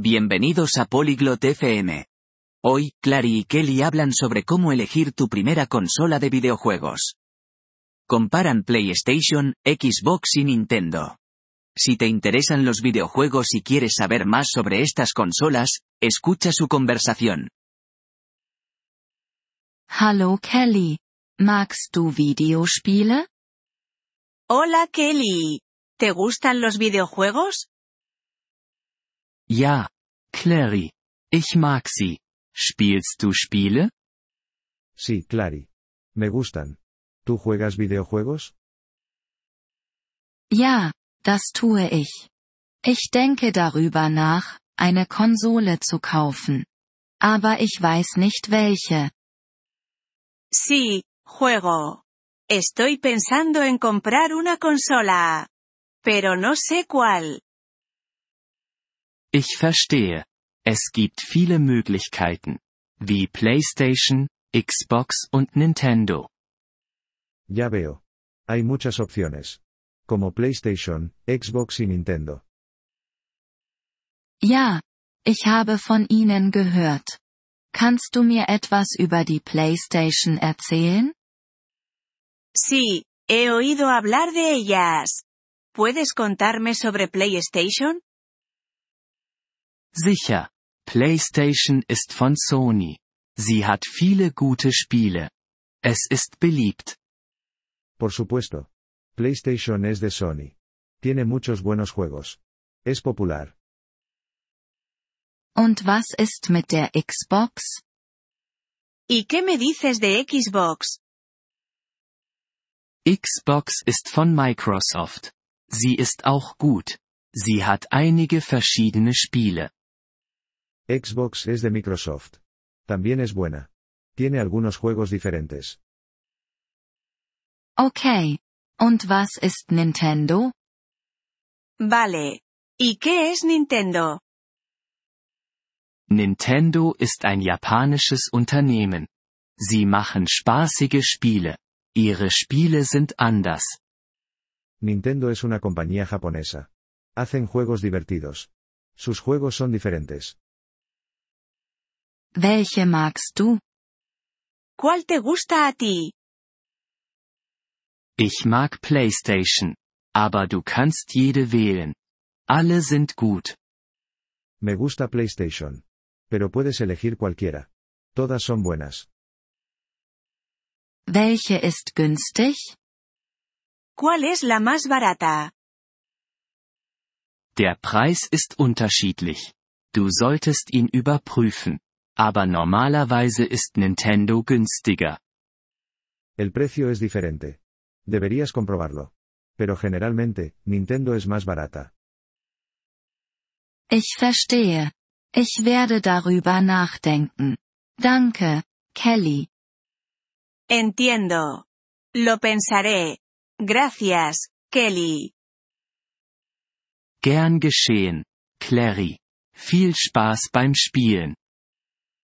Bienvenidos a Polyglot FM. Hoy, Clary y Kelly hablan sobre cómo elegir tu primera consola de videojuegos. Comparan PlayStation, Xbox y Nintendo. Si te interesan los videojuegos y quieres saber más sobre estas consolas, escucha su conversación. Hallo Kelly. Magst du Videospiele? Hola Kelly. ¿Te gustan los videojuegos? Ja, Clary. Ich mag sie. Spielst du Spiele? Sí, Clary. Me gustan. ¿Tú juegas videojuegos? Ja, das tue ich. Ich denke darüber nach, eine Konsole zu kaufen. Aber ich weiß nicht welche. Sí, juego. Estoy pensando en comprar una consola. Pero no sé cuál. Ich verstehe. Es gibt viele Möglichkeiten. Wie PlayStation, Xbox und Nintendo. Ya veo. Hay muchas opciones. Como PlayStation, Xbox y Nintendo. Ja, ich habe von ihnen gehört. Kannst du mir etwas über die PlayStation erzählen? Sí, he oído hablar de ellas. ¿Puedes contarme sobre PlayStation? Sicher. PlayStation ist von Sony. Sie hat viele gute Spiele. Es ist beliebt. Por supuesto. PlayStation es de Sony. Tiene muchos buenos juegos. Es popular. Und was ist mit der Xbox? ¿Y qué me dices de Xbox? Xbox ist von Microsoft. Sie ist auch gut. Sie hat einige verschiedene Spiele. Xbox es de Microsoft. También es buena. Tiene algunos juegos diferentes. Okay. Und was ist Nintendo? Vale. ¿Y qué es Nintendo? Nintendo ist ein japanisches Unternehmen. Sie machen spaßige Spiele. Ihre Spiele sind anders. Nintendo es una compañía japonesa. Hacen juegos divertidos. Sus juegos son diferentes. Welche magst du? ¿Cuál te gusta a ti? Ich mag PlayStation. Aber du kannst jede wählen. Alle sind gut. Me gusta PlayStation. Pero puedes elegir cualquiera. Todas son buenas. Welche ist günstig? ¿Cuál es la más barata? Der Preis ist unterschiedlich. Du solltest ihn überprüfen. Aber normalerweise ist Nintendo günstiger. El precio es diferente. Deberías comprobarlo. Pero generalmente, Nintendo es más barata. Ich verstehe. Ich werde darüber nachdenken. Danke, Kelly. Entiendo. Lo pensaré. Gracias, Kelly. Gern geschehen, Clary. Viel Spaß beim Spielen.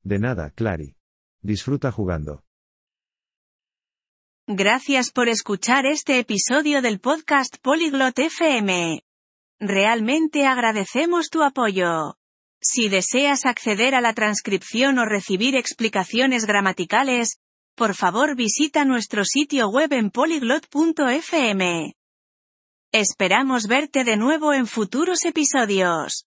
De nada, Clary. Disfruta jugando. Gracias por escuchar este episodio del podcast Polyglot FM. Realmente agradecemos tu apoyo. Si deseas acceder a la transcripción o recibir explicaciones gramaticales, por favor visita nuestro sitio web en polyglot.fm. Esperamos verte de nuevo en futuros episodios.